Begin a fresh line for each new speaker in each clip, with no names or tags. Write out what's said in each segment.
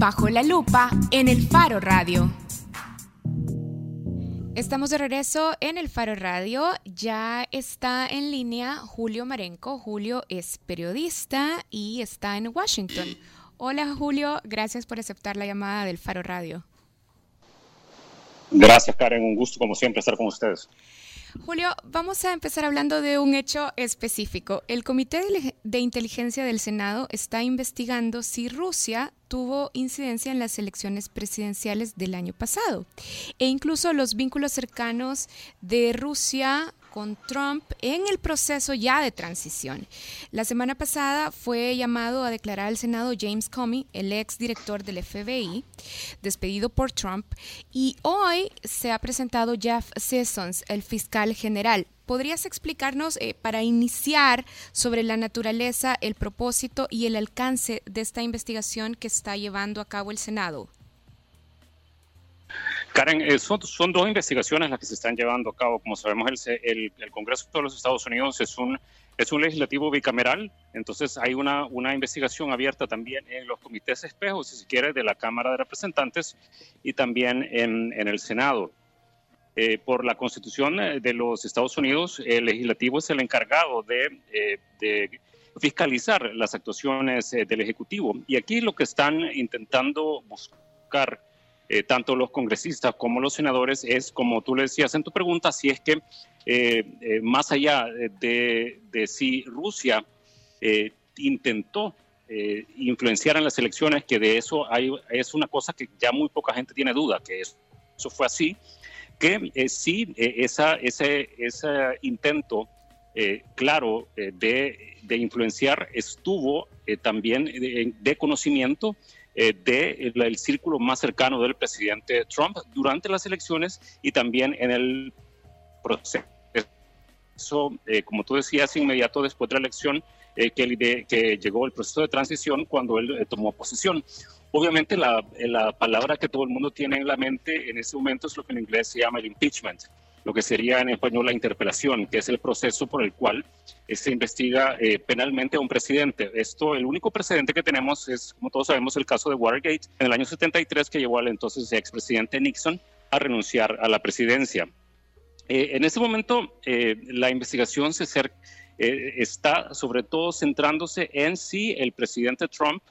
Bajo la lupa en el Faro Radio. Estamos de regreso en el Faro Radio. Ya está en línea Julio Marenco. Julio es periodista y está en Washington. Hola Julio, gracias por aceptar la llamada del Faro Radio.
Gracias Karen, un gusto como siempre estar con ustedes.
Julio, vamos a empezar hablando de un hecho específico. El Comité de Inteligencia del Senado está investigando si Rusia tuvo incidencia en las elecciones presidenciales del año pasado e incluso los vínculos cercanos de Rusia con Trump en el proceso ya de transición. La semana pasada fue llamado a declarar al Senado James Comey, el ex director del FBI, despedido por Trump, y hoy se ha presentado Jeff Sessions, el fiscal general. ¿Podrías explicarnos eh, para iniciar sobre la naturaleza, el propósito y el alcance de esta investigación que está llevando a cabo el Senado?
Karen, eh, son, dos investigaciones las que se están llevando a cabo. Como sabemos, el, Congreso de los Estados Unidos es un, es un legislativo bicameral, entonces hay una, una investigación abierta también en los comités espejos, si se quiere, de la Cámara de Representantes y también en, el Senado. Eh, por la Constitución eh, de los Estados Unidos, el legislativo es el encargado de, de fiscalizar las actuaciones del Ejecutivo. Y aquí lo que están intentando buscar eh, tanto los congresistas como los senadores es, como tú le decías en tu pregunta, si es que eh, eh, más allá de, si Rusia intentó influenciar en las elecciones, que de eso hay, es una cosa que ya muy poca gente tiene duda, que eso fue así, que sí, esa, ese, ese intento claro de, de, influenciar estuvo también de conocimiento eh, del círculo más cercano del presidente Trump durante las elecciones y también en el proceso, eh, como tú decías, inmediato después de la elección eh, que, que, llegó el proceso de transición cuando él eh, tomó posesión. Obviamente la, la palabra que todo el mundo tiene en la mente en ese momento es lo que en inglés se llama el impeachment lo que sería en español la interpelación, que es el proceso por el cual eh, se investiga eh, penalmente a un presidente. Esto, el único precedente que tenemos es, como todos sabemos, el caso de Watergate en el año 73 que llevó al entonces expresidente Nixon a renunciar a la presidencia. Eh, en ese momento, la investigación se está sobre todo centrándose en si el presidente Trump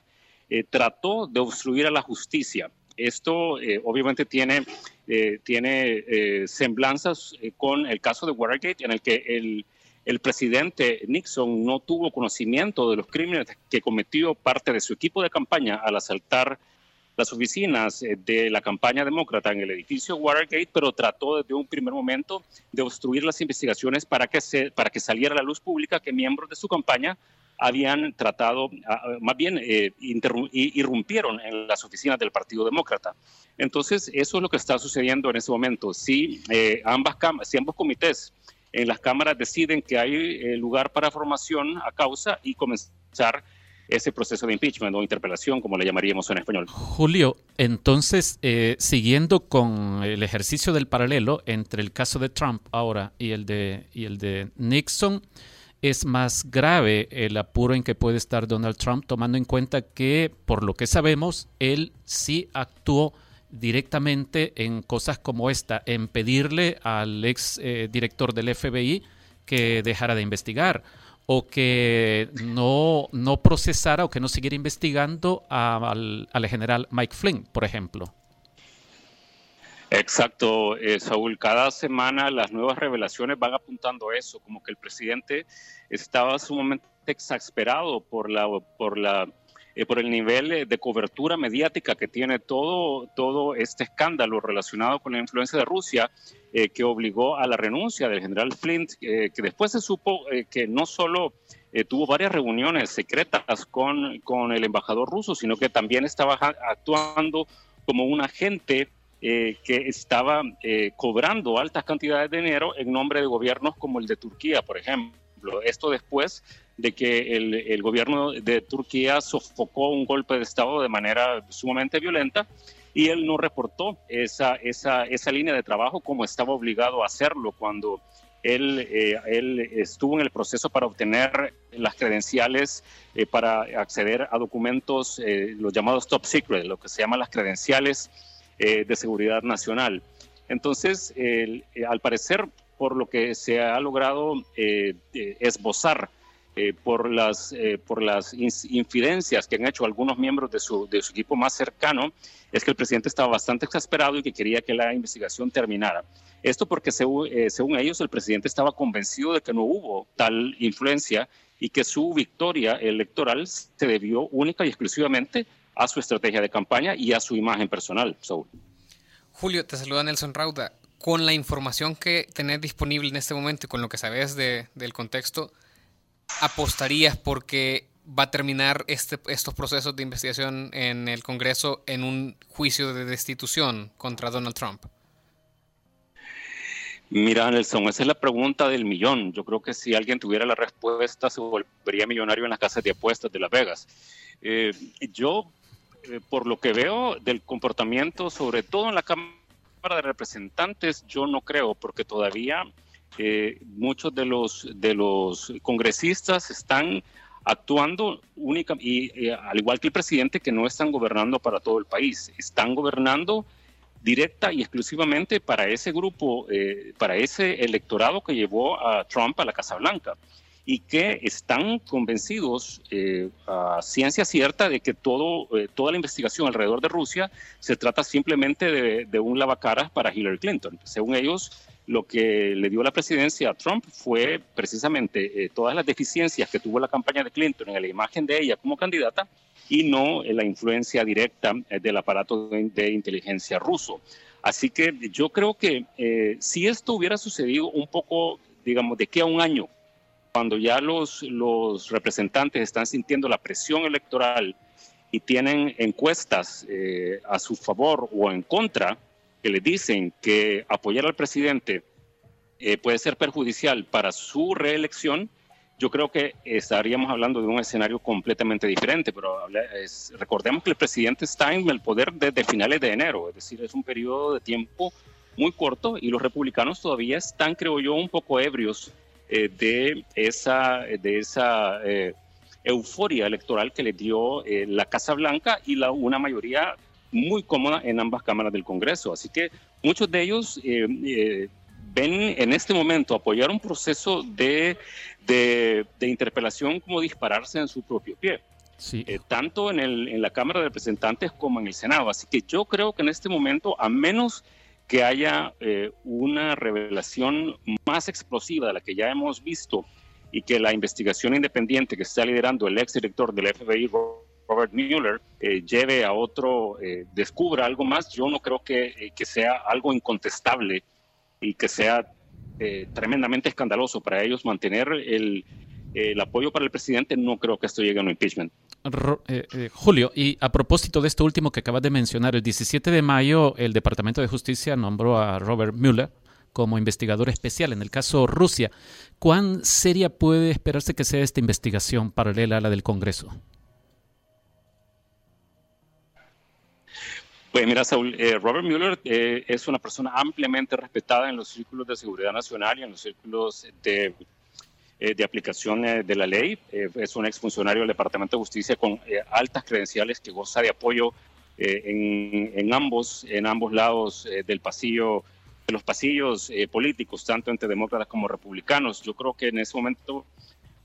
trató de obstruir a la justicia. Esto obviamente tiene eh, tiene eh, semblanzas eh, con el caso de Watergate, en el que el, el, presidente Nixon no tuvo conocimiento de los crímenes que cometió parte de su equipo de campaña al asaltar las oficinas de la campaña demócrata en el edificio Watergate, pero trató desde un primer momento de obstruir las investigaciones para que, se, para que saliera a la luz pública que miembros de su campaña habían tratado, ah, más bien eh, irrumpieron en las oficinas del Partido Demócrata. Entonces, eso es lo que está sucediendo en ese momento. Si, eh, ambas si ambos comités en las cámaras deciden que hay eh, lugar para formación a causa y comenzar ese proceso de impeachment o interpelación, como le llamaríamos en español.
Julio, entonces, eh, siguiendo con el ejercicio del paralelo entre el caso de Trump ahora y el de, y el de Nixon, es más grave el apuro en que puede estar Donald Trump, tomando en cuenta que, por lo que sabemos, él sí actuó directamente en cosas como esta, en pedirle al ex eh, director del FBI que dejara de investigar o que no, no procesara o que no siguiera investigando al, al general Mike Flynn, por ejemplo.
Exacto, eh, Saúl. Cada semana las nuevas revelaciones van apuntando a eso, como que el presidente estaba sumamente exasperado por la, por la, eh, por el nivel de cobertura mediática que tiene todo, todo este escándalo relacionado con la influencia de Rusia, eh, que obligó a la renuncia del general Flint, que después se supo que no solo tuvo varias reuniones secretas con, con el embajador ruso, sino que también estaba actuando como un agente eh, que estaba eh, cobrando altas cantidades de dinero en nombre de gobiernos como el de Turquía, por ejemplo. Esto después de que el, gobierno de Turquía sofocó un golpe de Estado de manera sumamente violenta y él no reportó esa, esa, esa línea de trabajo como estaba obligado a hacerlo cuando él, él estuvo en el proceso para obtener las credenciales para acceder a documentos, los llamados top secret, lo que se llaman las credenciales de seguridad nacional. Entonces, al parecer, por lo que se ha logrado esbozar eh, por las, eh, por las infidencias que han hecho algunos miembros de su, de su equipo más cercano, es que el presidente estaba bastante exasperado y que quería que la investigación terminara. Esto porque eh, según ellos el presidente estaba convencido de que no hubo tal influencia y que su victoria electoral se debió única y exclusivamente a su estrategia de campaña y a su imagen personal.
Julio, te saluda Nelson Rauda. Con la información que tenés disponible en este momento y con lo que sabes de, del contexto, apostarías porque va a terminar este, estos procesos de investigación en el Congreso en un juicio de destitución contra Donald Trump?
Mira, Nelson, esa es la pregunta del millón. Yo creo que si alguien tuviera la respuesta, se volvería millonario en las casas de apuestas de Las Vegas. Eh, yo, eh, por lo que veo del comportamiento, sobre todo en la Cámara de Representantes, yo no creo, porque todavía muchos de los, de los congresistas están actuando única y al igual que el presidente que no están gobernando para todo el país, están gobernando directa y exclusivamente para ese grupo, eh, para ese electorado que llevó a Trump a la Casa Blanca y que están convencidos eh, a ciencia cierta de que todo, eh, toda la investigación alrededor de Rusia se trata simplemente de, de un lavacaras para Hillary Clinton. Según ellos, lo que le dio la presidencia a Trump fue precisamente eh, todas las deficiencias que tuvo la campaña de Clinton en la imagen de ella como candidata y no en la influencia directa eh, del aparato de, inteligencia ruso. Así que yo creo que eh, si esto hubiera sucedido un poco, digamos, de que a un año, cuando ya los, los representantes están sintiendo la presión electoral y tienen encuestas a su favor o en contra, que le dicen que apoyar al presidente eh, puede ser perjudicial para su reelección, yo creo que estaríamos hablando de un escenario completamente diferente, pero recordemos que el presidente está en el poder desde finales de enero, es decir, es un periodo de tiempo muy corto y los republicanos todavía están, creo yo, un poco ebrios eh, de esa, de esa eh, euforia electoral que le dio la Casa Blanca y la, una mayoría muy cómoda en ambas cámaras del Congreso. Así que muchos de ellos eh, eh, ven en este momento apoyar un proceso de, de, interpelación como dispararse en su propio pie. Eh, tanto en, el, en la Cámara de Representantes como en el Senado. Así que yo creo que en este momento, a menos que haya una revelación más explosiva de la que ya hemos visto y que la investigación independiente que está liderando el ex director del FBI, Robert Mueller eh, lleve a otro, eh, descubra algo más, yo no creo que, eh, que, sea algo incontestable y que sea tremendamente escandaloso para ellos mantener el, el, apoyo para el presidente, no creo que esto llegue a un impeachment.
Julio, y a propósito de esto último que acabas de mencionar, el 17 de mayo el Departamento de Justicia nombró a Robert Mueller como investigador especial en el caso Rusia. ¿Cuán seria puede esperarse que sea esta investigación paralela a la del Congreso?
Pues mira, Saúl, eh, Robert Mueller eh, es una persona ampliamente respetada en los círculos de seguridad nacional y en los círculos de, eh, de aplicación de la ley. es un exfuncionario del Departamento de Justicia con altas credenciales que goza de apoyo en, en, ambos, en ambos lados del pasillo, de los pasillos políticos, tanto entre demócratas como republicanos. Yo creo que en ese momento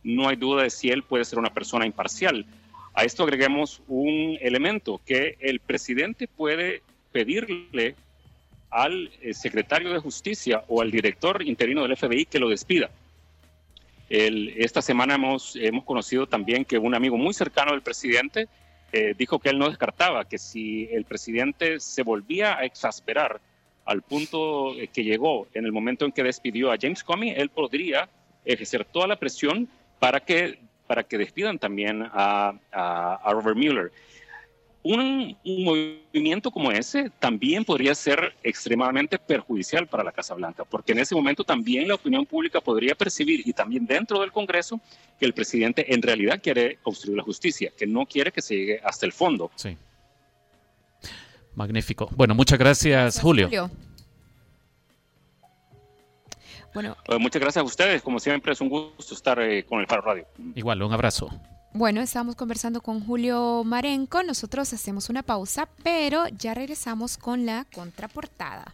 no hay duda de si él puede ser una persona imparcial. A esto agreguemos un elemento que el presidente puede pedirle al eh, secretario de Justicia o al director interino del FBI que lo despida. Esta semana hemos, hemos conocido también que un amigo muy cercano del presidente eh, dijo que él no descartaba que si el presidente se volvía a exasperar al punto que llegó en el momento en que despidió a James Comey, él podría ejercer toda la presión para que para que despidan también a, Robert Mueller. Un, movimiento como ese también podría ser extremadamente perjudicial para la Casa Blanca, porque en ese momento también la opinión pública podría percibir, y también dentro del Congreso, que el presidente en realidad quiere obstruir la justicia, que no quiere que se llegue hasta el fondo.
Sí. Magnífico. Bueno, muchas gracias, Julio.
Bueno, eh, muchas gracias a ustedes. Como siempre, es un gusto estar eh, con el Faro Radio.
Igual, un abrazo.
Bueno, estamos conversando con Julio Marenco. Nosotros hacemos una pausa, pero ya regresamos con la contraportada.